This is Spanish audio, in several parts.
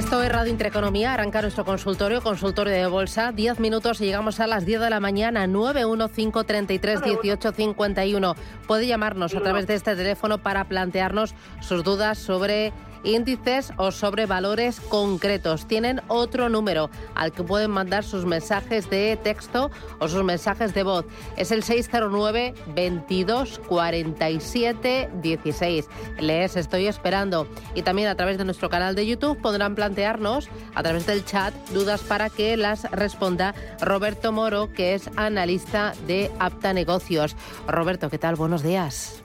Esto es Radio Intereconomía, arranca nuestro consultorio, consultorio de bolsa, 10 minutos y llegamos a las 10 de la mañana, 915331851. Puede llamarnos a través de este teléfono para plantearnos sus dudas sobre índices o sobre valores concretos. Tienen otro número al que pueden mandar sus mensajes de texto o sus mensajes de voz. Es el 609 22 47 16. Les estoy esperando. Y también a través de nuestro canal de YouTube podrán plantearnos a través del chat dudas para que las responda Roberto Moro, que es analista de Apta Negocios. Roberto, ¿qué tal? Buenos días.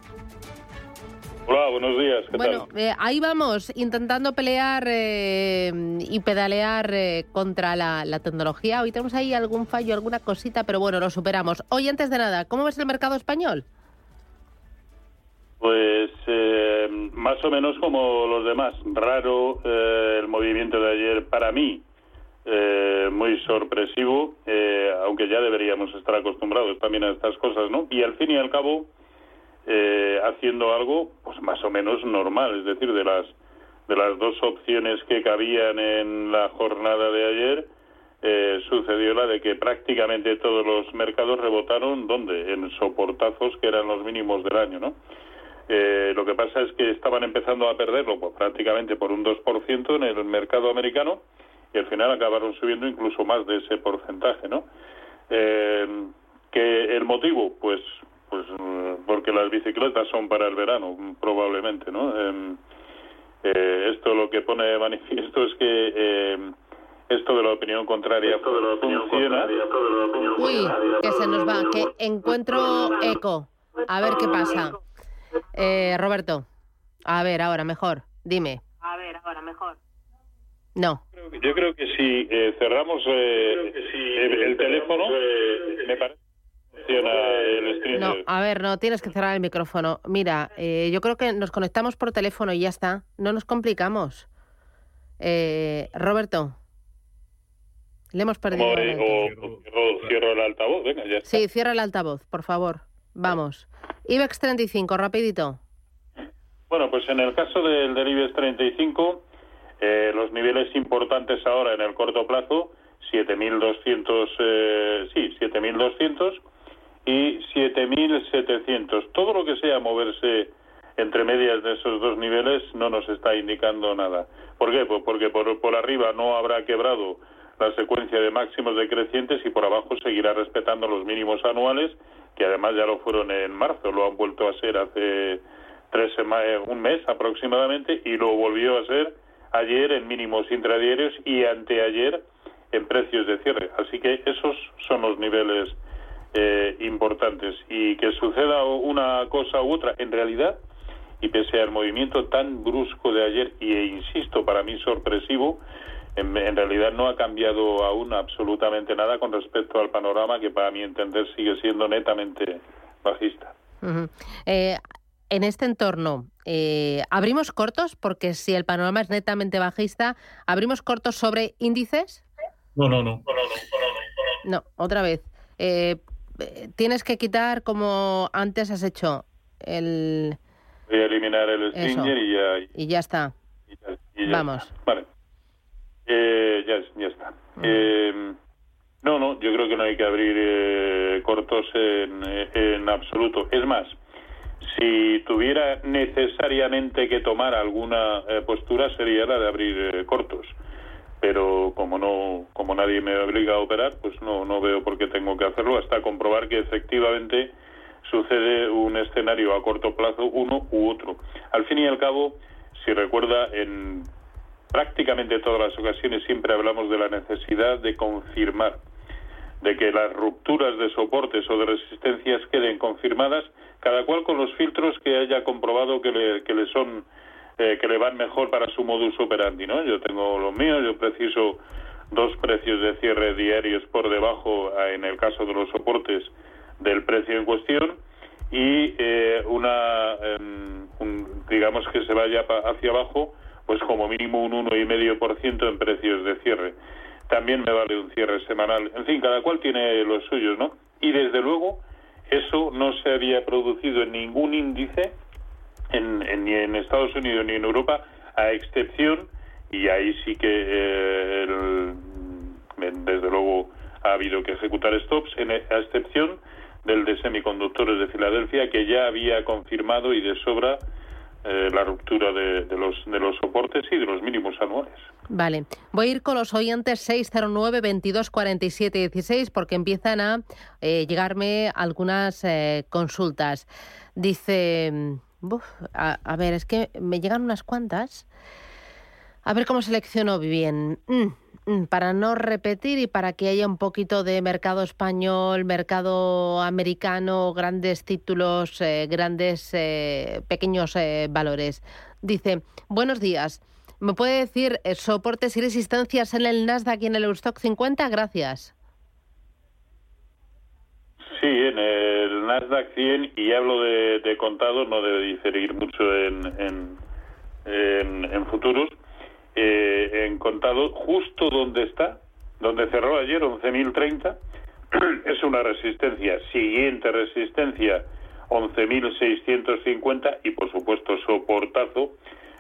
Hola, buenos días. ¿Qué bueno, eh, ahí vamos, intentando pelear eh, y pedalear eh, contra la, tecnología. Hoy tenemos ahí algún fallo, alguna cosita, pero bueno, lo superamos. Hoy, antes de nada, ¿cómo ves el mercado español? Pues más o menos como los demás. Raro el movimiento de ayer para mí. muy sorpresivo, aunque ya deberíamos estar acostumbrados también a estas cosas, ¿no? Y al fin y al cabo, eh, haciendo algo pues más o menos normal, es decir, de las de las dos opciones que cabían en la jornada de ayer, eh, sucedió la de que prácticamente todos los mercados rebotaron, ¿dónde? En soportazos que eran los mínimos del año, ¿no? Eh, lo que pasa es que estaban empezando a perderlo pues, prácticamente por un 2% en el mercado americano y al final acabaron subiendo incluso más de ese porcentaje, ¿no? que el motivo, pues porque las bicicletas son para el verano, probablemente, ¿no? Em, eh, esto lo que pone de manifiesto es que eh, esto de la opinión contraria funciona. Uy, que se nos va, que encuentro eco. A ver qué pasa. Eh, Roberto, a ver, ahora mejor, dime. A ver, ahora mejor. No. Yo creo que si eh, cerramos eh, el, el, teléfono, me parece no, a ver, no, tienes que cerrar el micrófono. Mira, eh, yo creo que nos conectamos por teléfono y ya está. No nos complicamos. Eh, Roberto. Le hemos perdido. O, cierro el altavoz, venga, ya está. Sí, cierra el altavoz, por favor. Vamos. IBEX 35, rapidito. Bueno, pues en el caso del, del IBEX 35, eh, los niveles importantes ahora en el corto plazo, 7.200, eh, sí, 7.200 y 7.700. Todo lo que sea moverse entre medias de esos dos niveles no nos está indicando nada. ¿Por qué? Pues porque por, por arriba no habrá quebrado la secuencia de máximos decrecientes y por abajo seguirá respetando los mínimos anuales, que además ya lo fueron en marzo, lo han vuelto a ser hace tres semanas, un mes aproximadamente, y lo volvió a ser ayer en mínimos intradiarios y anteayer en precios de cierre. Así que esos son los niveles eh, importantes y que suceda una cosa u otra, en realidad, y pese al movimiento tan brusco de ayer, y e insisto, para mí sorpresivo, en, realidad no ha cambiado aún absolutamente nada con respecto al panorama que para mi entender sigue siendo netamente bajista. Eh, en este entorno, eh, ¿abrimos cortos? Porque si el panorama es netamente bajista, ¿abrimos cortos sobre índices? No, no, no. No, otra vez. Eh, tienes que quitar como antes has hecho el... Voy a eliminar el Stinger y ya... Y ya está. Vamos. Vale. Eh, ya, ya, está. Mm. Eh, no, no, yo creo que no hay que abrir eh, cortos en, en absoluto. Es más, si tuviera necesariamente que tomar alguna postura sería la de abrir cortos pero como no como nadie me obliga a operar pues no no veo por qué tengo que hacerlo hasta comprobar que efectivamente sucede un escenario a corto plazo uno u otro. Al fin y al cabo si recuerda en prácticamente todas las ocasiones siempre hablamos de la necesidad de confirmar de que las rupturas de soportes o de resistencias queden confirmadas cada cual con los filtros que haya comprobado que le, que le son eh, que le van mejor para su modus operandi, ¿no? Yo tengo los míos, yo preciso dos precios de cierre diarios por debajo, en el caso de los soportes, del precio en cuestión y eh, una, em, digamos que se vaya hacia abajo, pues como mínimo un 1,5% en precios de cierre. También me vale un cierre semanal. En fin, cada cual tiene los suyos, ¿no? Y desde luego, eso no se había producido en ningún índice en, ni en Estados Unidos ni en Europa, a excepción, y ahí sí que eh, desde luego ha habido que ejecutar stops, en, e, a excepción del de semiconductores de Filadelfia, que ya había confirmado y de sobra eh, la ruptura de, los, de los soportes y de los mínimos anuales. Vale, voy a ir con los oyentes 609 22 47 16 porque empiezan a eh, llegarme algunas eh, consultas. Dice, a, ver, es que me llegan unas cuantas. A ver cómo selecciono bien. Mm, Mm, para no repetir y para que haya un poquito de mercado español, mercado americano, grandes títulos, eh, grandes eh, pequeños eh, valores. Dice, buenos días. ¿Me puede decir soportes y resistencias en el Nasdaq y en el Eurostock 50? Gracias. Sí, en el Nasdaq 100, y hablo de, contado, no debe diferir mucho en, en futuros. Eh, en contado justo donde está, donde cerró ayer 11.030, es una resistencia, siguiente resistencia 11.650 y por supuesto soportazo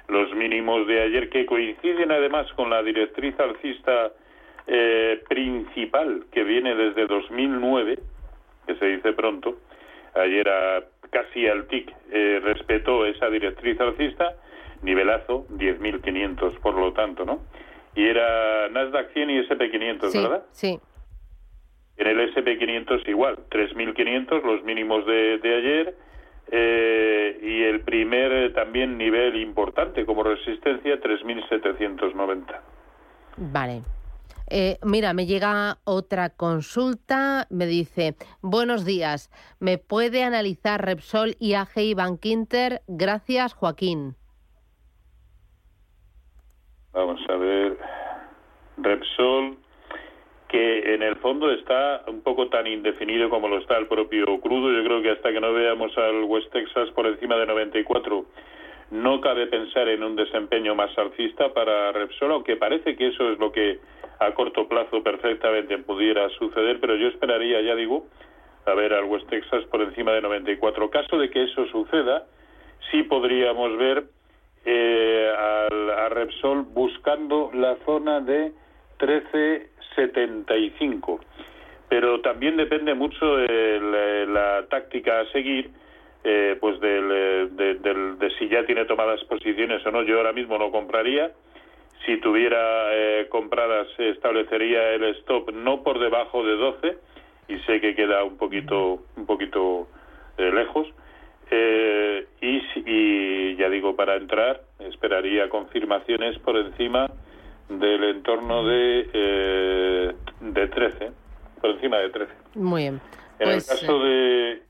los mínimos de ayer que coinciden además con la directriz alcista eh, principal que viene desde 2009, que se dice pronto, ayer a, casi al TIC eh, respetó esa directriz alcista nivelazo 10.500 por lo tanto, ¿no? Y era Nasdaq 100 y SP500, ¿verdad? Sí. En el SP500 igual, 3.500 los mínimos de, de ayer eh, y el primer eh, también nivel importante como resistencia 3.790. Vale. Eh, mira, me llega otra consulta, me dice, buenos días, ¿me puede analizar Repsol, IAG y Bankinter? Gracias, Joaquín. Vamos a ver. Repsol, que en el fondo está un poco tan indefinido como lo está el propio crudo. Yo creo que hasta que no veamos al West Texas por encima de 94, no cabe pensar en un desempeño más alcista para Repsol, aunque parece que eso es lo que a corto plazo perfectamente pudiera suceder, pero yo esperaría, ya digo, a ver al West Texas por encima de 94. Caso de que eso suceda, sí podríamos ver eh, a Repsol buscando la zona de 13.75. Pero también depende mucho de la, táctica a seguir, eh, pues del, de, si ya tiene tomadas posiciones o no. Yo ahora mismo no compraría. Si tuviera eh, compradas, establecería el stop no por debajo de 12 y sé que queda un poquito, un poquito eh, lejos eh, y, ya digo, para entrar, esperaría confirmaciones por encima del entorno de, eh, de 13, por encima de 13. Muy bien. En el pues, caso de,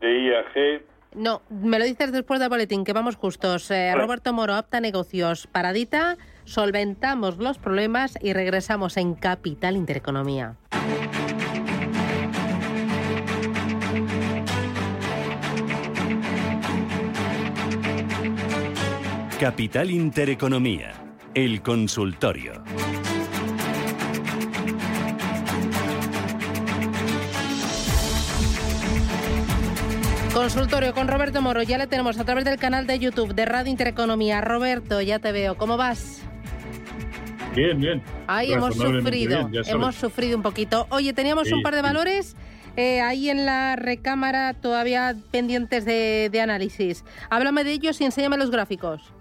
de IAG. No, me lo dices después del boletín, que vamos justos. Eh, Roberto Moro, Apta Negocios, paradita, solventamos los problemas y regresamos en Capital Intereconomía. Capital Intereconomía, el consultorio. Consultorio con Roberto Moro, ya le tenemos a través del canal de YouTube de Radio Intereconomía. Roberto, ya te veo, ¿cómo vas? Bien, bien. Ahí hemos sufrido, hemos sufrido un poquito. Oye, teníamos un par de valores eh, ahí en la recámara todavía pendientes de, de análisis. Háblame de ellos y enséñame los gráficos.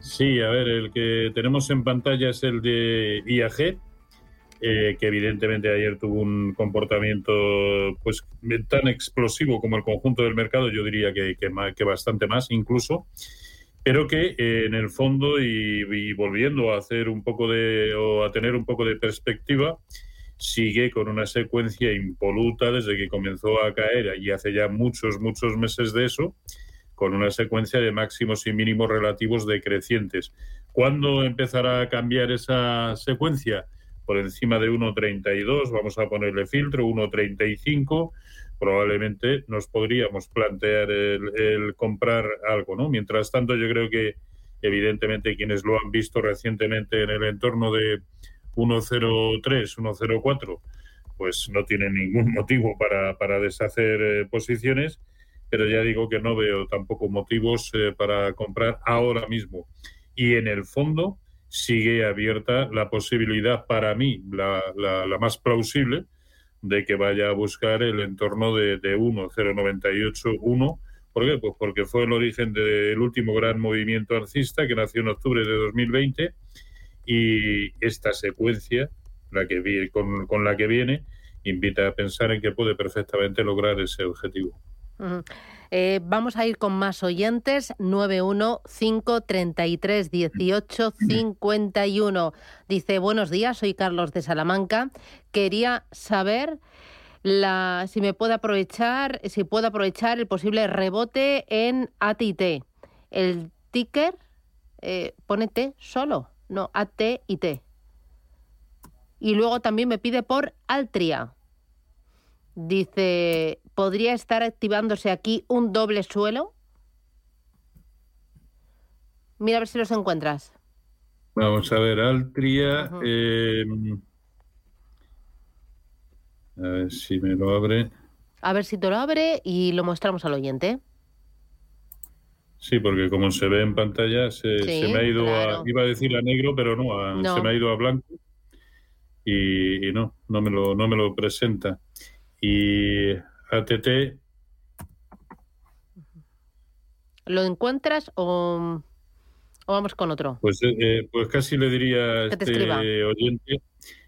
Sí, a ver, el que tenemos en pantalla es el de IAG, eh, que evidentemente ayer tuvo un comportamiento pues tan explosivo como el conjunto del mercado, yo diría que, que, bastante más incluso, pero que eh, en el fondo y, volviendo a hacer un poco de o a tener un poco de perspectiva, sigue con una secuencia impoluta desde que comenzó a caer y hace ya muchos, muchos meses de eso con una secuencia de máximos y mínimos relativos decrecientes. ¿Cuándo empezará a cambiar esa secuencia? Por encima de 1,32, vamos a ponerle filtro, 1,35, probablemente nos podríamos plantear el, comprar algo, ¿no? Mientras tanto, yo creo que evidentemente quienes lo han visto recientemente en el entorno de 1,03, 1,04, pues no tienen ningún motivo para, para deshacer eh, posiciones pero ya digo que no veo tampoco motivos eh, para comprar ahora mismo. Y en el fondo, sigue abierta la posibilidad para mí, la, la, más plausible, de que vaya a buscar el entorno de, de 1, 0,98, 1. ¿Por qué? Pues porque fue el origen del último gran movimiento alcista que nació en octubre de 2020 y esta secuencia, la que con, con la que viene, invita a pensar en que puede perfectamente lograr ese objetivo. Eh, vamos a ir con más oyentes. 915331851. Dice, buenos días, soy Carlos de Salamanca. Quería saber la, si me puede aprovechar, si puedo aprovechar el posible rebote en AT&T. El ticker, eh, pone T solo, no AT y T. Y luego también me pide por Altria. Dice, ¿podría estar activándose aquí un doble suelo? Mira a ver si los encuentras. Vamos a ver, Altria. Em, a ver si me lo abre. A ver si te lo abre y lo mostramos al oyente. Sí, porque como se ve en pantalla, se, me ha ido a. Iba a decir a negro, pero no, se me ha ido a blanco. Y, y, no, no me, lo, no me lo presenta. Y ATT. ¿Lo encuentras o, vamos con otro? Pues, eh, eh, pues casi le diría a este oyente,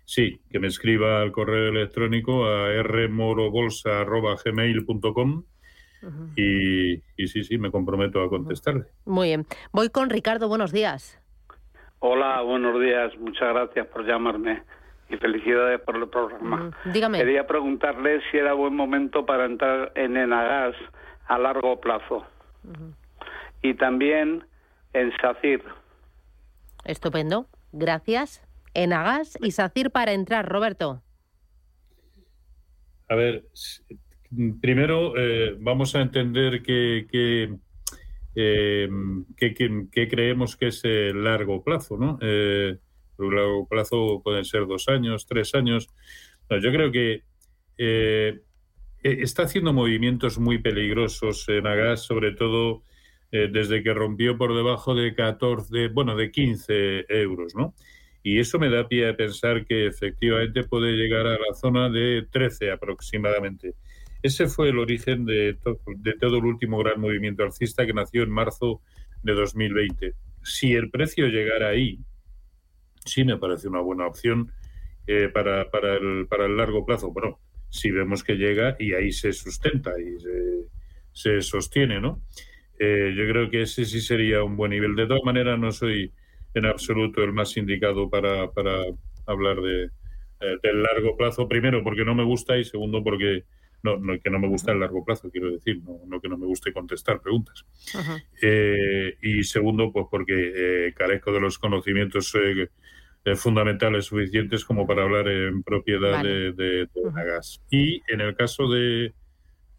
sí, que me escriba al correo electrónico a rmorobolsa.gmail.com y, y sí, sí, me comprometo a contestarle. Muy bien. Voy con Ricardo, buenos días. Hola, buenos días. Muchas gracias por llamarme y felicidades por el programa. dígame. Quería preguntarle si era buen momento para entrar en Enagas a largo plazo. Y también en SACIR. Estupendo. Gracias. Enagas y SACIR para entrar, Roberto. A ver, primero eh, vamos a entender que, que, eh, que, creemos que es el largo plazo, ¿no? Eh, largo plazo pueden ser dos años, tres años. yo creo que eh, e, está haciendo movimientos muy peligrosos en Agas, sobre todo eh, desde que rompió por debajo de 14, bueno, de 15 euros, ¿no? Y eso me da pie a pensar que efectivamente puede llegar a la zona de 13 aproximadamente. Ese fue el origen de, de todo el último gran movimiento alcista que nació en marzo de 2020. Si el precio llegara ahí, sí me parece una buena opción eh, para, para, el, para el largo plazo. Bueno, si vemos que llega y ahí se sustenta y se, sostiene, ¿no? Eh, yo creo que ese sí sería un buen nivel. De todas maneras, no soy en absoluto el más indicado para, para hablar de, eh, del largo plazo. Primero, porque no me gusta y segundo, porque no, no, que no me gusta el largo plazo, quiero decir, no, no que no me guste contestar preguntas. y segundo, pues porque carezco de los conocimientos eh, fundamentales suficientes como para hablar en propiedad de, de, gas. Y en el caso de,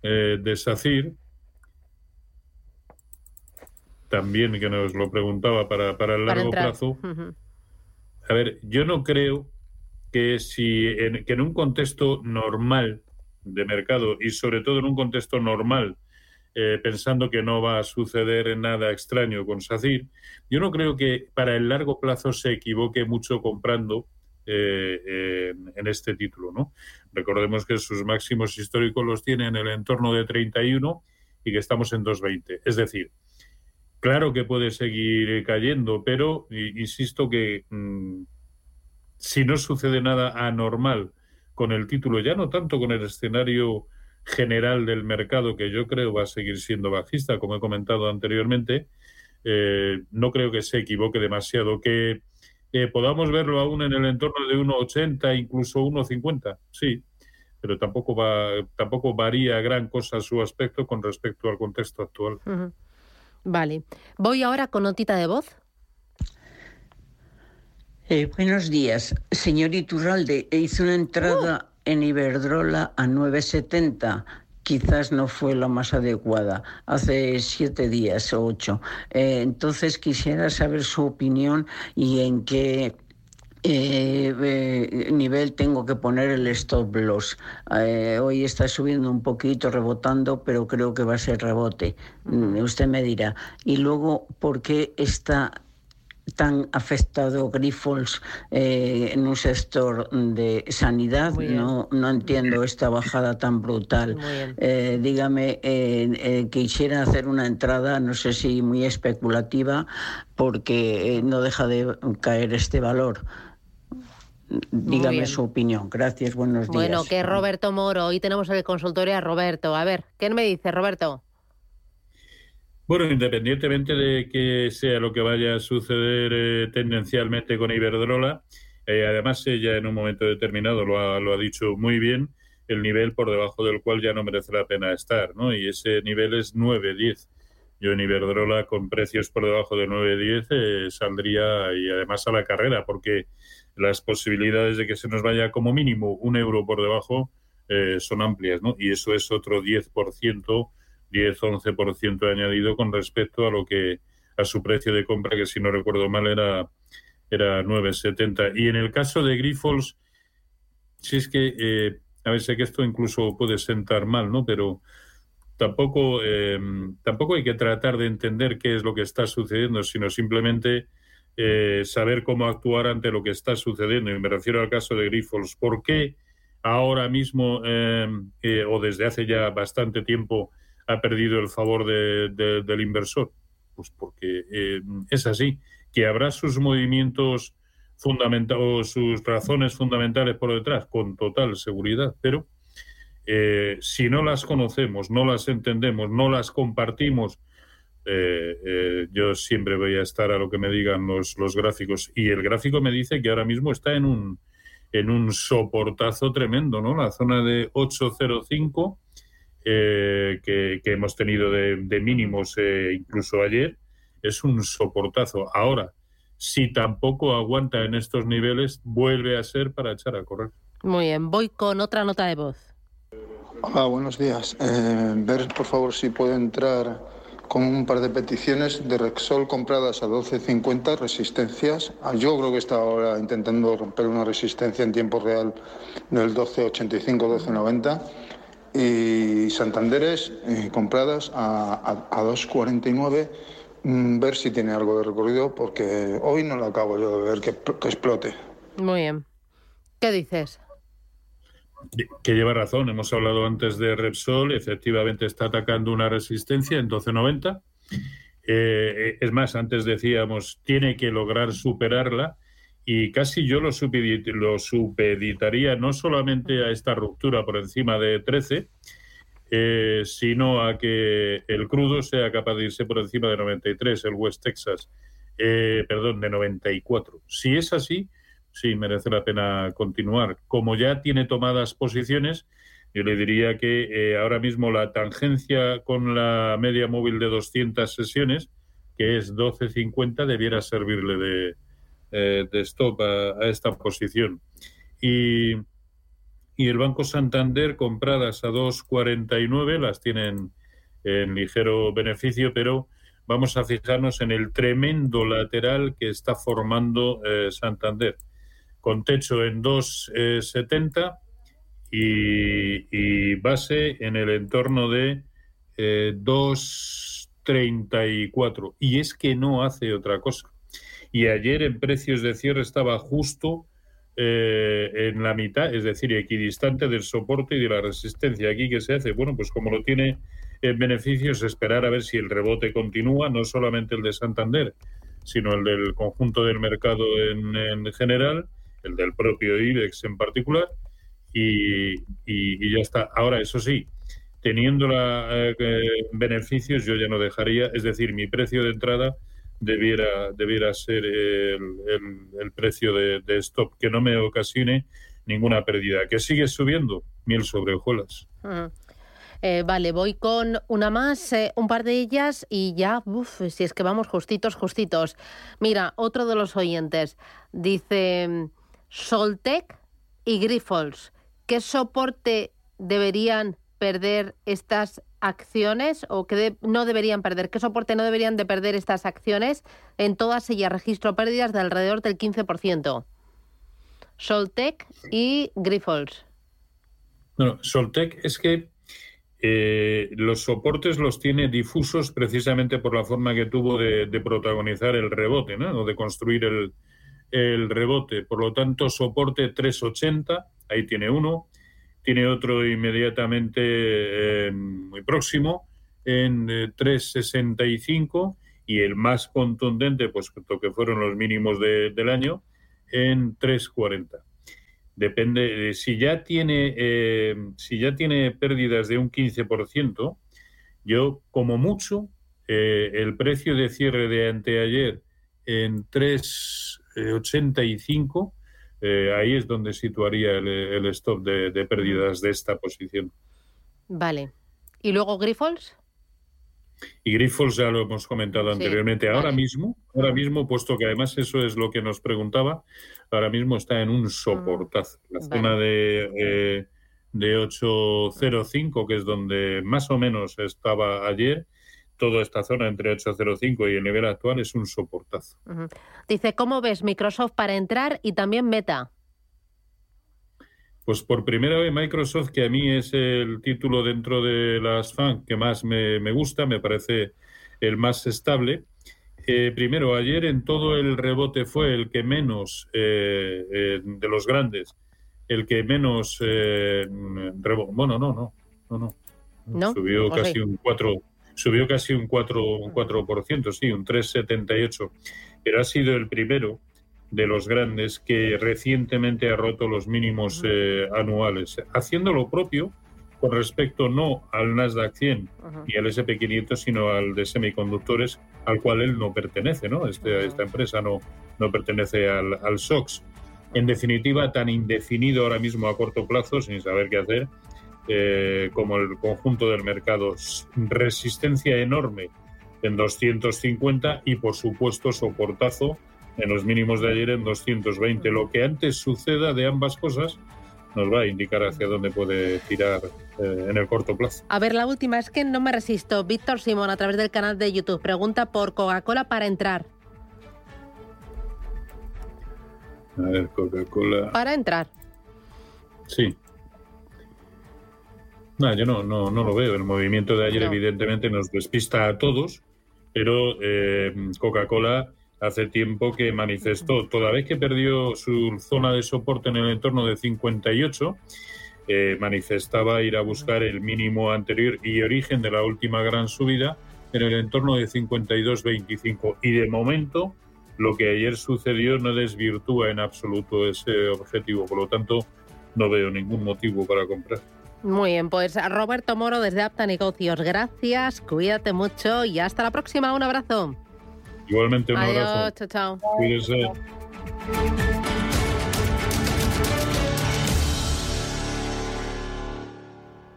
eh, de SACIR, también que nos lo preguntaba para, para el largo plazo, a ver, yo no creo que si en, que en un contexto normal de mercado y sobre todo en un contexto normal eh, pensando que no va a suceder nada extraño con SACIR. Yo no creo que para el largo plazo se equivoque mucho comprando eh, en, este título. ¿no? Recordemos que sus máximos históricos los tiene en el entorno de 31 y que estamos en 2,20. Es decir, claro que puede seguir cayendo, pero insisto que mm, si no sucede nada anormal con el título, ya no tanto con el escenario general del mercado, que yo creo va a seguir siendo bajista, como he comentado anteriormente, eh, no creo que se equivoque demasiado. Que podamos verlo aún en el entorno de 1,80, incluso 1,50, sí, pero tampoco, va, tampoco varía gran cosa su aspecto con respecto al contexto actual. Vale. Voy ahora con notita de voz. Eh, buenos días. Señor Iturralde, hice una entrada en Iberdrola a 9,70 quizás no fue la más adecuada hace siete días o ocho. Eh, entonces quisiera saber su opinión y en qué eh, eh, nivel tengo que poner el stop loss. hoy está subiendo un poquito, rebotando, pero creo que va a ser rebote. Mm, usted me dirá. Y luego, ¿por qué está tan afectado Grifols eh, en un sector de sanidad. No, no entiendo esta bajada tan brutal. Eh, dígame, eh, quisiera hacer una entrada, no sé si muy especulativa, porque no deja de caer este valor. Dígame su opinión. Gracias, buenos días. Bueno, que Roberto Moro. Hoy tenemos el consultorio a Roberto. A ver, ¿qué me dice Roberto? Bueno, independientemente de que sea lo que vaya a suceder eh, tendencialmente con Iberdrola, eh, además ella en un momento determinado lo ha, lo ha dicho muy bien, el nivel por debajo del cual ya no merece la pena estar, ¿no? Y ese nivel es 9-10. Yo en Iberdrola con precios por debajo de 9-10 eh, saldría y además a la carrera, porque las posibilidades de que se nos vaya como mínimo un euro por debajo son amplias, ¿no? Y eso es otro 10% 10-11% añadido con respecto a lo que a su precio de compra, que si no recuerdo mal era, era 9,70. Y en el caso de Grifols, si es que, eh, a ver, sé que esto incluso puede sentar mal, ¿no? Pero tampoco, eh, tampoco hay que tratar de entender qué es lo que está sucediendo, sino simplemente eh, saber cómo actuar ante lo que está sucediendo. Y me refiero al caso de Grifols. ¿Por qué ahora mismo, o desde hace ya bastante tiempo, ha perdido el favor del inversor? Pues porque eh, es así, que habrá sus movimientos fundamentales, sus razones fundamentales por detrás, con total seguridad, pero eh, si no las conocemos, no las entendemos, no las compartimos, eh, yo siempre voy a estar a lo que me digan los, los gráficos. Y el gráfico me dice que ahora mismo está en un, en un soportazo tremendo, ¿no? La zona de 805 eh, que, hemos tenido de, mínimos eh, incluso ayer, es un soportazo. Ahora, si tampoco aguanta en estos niveles, vuelve a ser para echar a correr. Muy bien, voy con otra nota de voz. Hola, buenos días. Eh, ver, por favor, si puedo entrar con un par de peticiones de Rexol compradas a 12.50, resistencias. Ah, yo creo que está ahora intentando romper una resistencia en tiempo real del 12.85, 12.90 y Santanderes eh, compradas a, a, 2,49 mm, ver si tiene algo de recorrido porque hoy no lo acabo yo de ver que, explote. Muy bien. ¿Qué dices? Que lleva razón, hemos hablado antes de Repsol, efectivamente está atacando una resistencia en 12.90. Eh, es más, antes decíamos, tiene que lograr superarla y casi yo lo, lo supeditaría no solamente a esta ruptura por encima de 13, eh, sino a que el crudo sea capaz de irse por encima de 93, el West Texas, eh, perdón, de 94. Si es así, sí merece la pena continuar. Como ya tiene tomadas posiciones, yo le diría que eh, ahora mismo la tangencia con la media móvil de 200 sesiones, que es 12.50, debiera servirle de, eh, de stop a, esta posición. Y, y, el Banco Santander compradas a 2,49 las tienen en ligero beneficio, pero vamos a fijarnos en el tremendo lateral que está formando eh, Santander, con techo en 2,70 y, y, base en el entorno de 2,34. Eh, y es que no hace otra cosa y ayer en precios de cierre estaba justo eh, en la mitad, es decir, equidistante del soporte y de la resistencia. Aquí, ¿qué se hace? Bueno, pues como lo tiene en beneficios, esperar a ver si el rebote continúa, no solamente el de Santander, sino el del conjunto del mercado en, general, el del propio IBEX en particular, y, ya está. Ahora, eso sí, teniendo la, eh, beneficios, yo ya no dejaría, es decir, mi precio de entrada debiera, debiera ser el, precio de, stop, que no me ocasione ninguna pérdida. Que sigue subiendo, miel sobre hojuelas. Eh, vale, voy con una más, eh, un par de ellas y ya, uf, si es que vamos justitos, justitos. Mira, otro de los oyentes dice Soltec y Grifols. ¿Qué soporte deberían perder estas acciones o que no deberían perder? ¿Qué soporte no deberían de perder estas acciones? En todas ellas registro pérdidas de alrededor del 15%. Soltec y Grifols. Bueno, Soltec es que Eh, los soportes los tiene difusos precisamente por la forma que tuvo de, protagonizar el rebote, ¿no? o de construir el, el, rebote. Por lo tanto, soporte 380, ahí tiene uno, tiene otro inmediatamente eh, muy próximo en 365 eh, y el más contundente, pues que fueron los mínimos del año, en 340. Depende, si ya tiene, eh, si ya tiene pérdidas de un 15%, yo como mucho, eh, el precio de cierre de anteayer en 3,85, eh, ahí es donde situaría el, stop de, pérdidas de esta posición. Vale. ¿Y luego Grifols? Y Grifols ya lo hemos comentado anteriormente. Ahora mismo, ahora mismo, puesto que además eso es lo que nos preguntaba, ahora mismo está en un soportazo. La zona de, eh, de 805, que es donde más o menos estaba ayer, toda esta zona entre 805 y el nivel actual es un soportazo. Dice, ¿cómo ves Microsoft para entrar y también Meta? Pues por primera vez Microsoft, que a mí es el título dentro de las FAN que más me, gusta, me parece el más estable. Eh, primero, ayer en todo el rebote fue el que menos, eh, eh, de los grandes, el que menos Bueno, no, no, no, no. Subió casi un 4, subió casi un 4, un 4%, sí, un 3,78. Pero ha sido el primero de los grandes que recientemente ha roto los mínimos eh, anuales, haciendo lo propio con respecto no al Nasdaq 100 y al SP500, sino al de semiconductores, al cual él no pertenece, ¿no? Este, esta empresa no, no pertenece al, al SOX. En definitiva, tan indefinido ahora mismo a corto plazo, sin saber qué hacer, eh, como el conjunto del mercado. Resistencia enorme en 250 y, por supuesto, soportazo en los mínimos de ayer en 220. Lo que antes suceda de ambas cosas nos va a indicar hacia dónde puede tirar eh, en el corto plazo. A ver, la última es que no me resisto. Víctor Simón, a través del canal de YouTube, pregunta por Coca-Cola para entrar. A ver, Coca-Cola. Para entrar. Sí. No, yo no, no, no lo veo. El movimiento de ayer, evidentemente, nos despista a todos, pero eh, Coca-Cola hace tiempo que manifestó, toda vez que perdió su zona de soporte en el entorno de 58, eh, manifestaba ir a buscar el mínimo anterior y origen de la última gran subida en el entorno de 52.25. Y de momento, lo que ayer sucedió no desvirtúa en absoluto ese objetivo. Por lo tanto, no veo ningún motivo para comprar. Muy bien, pues Roberto Moro desde Apta Negocios, gracias, cuídate mucho y hasta la próxima. Un abrazo. Igualmente un Adiós, abrazo. Chao, chao. Cuídese.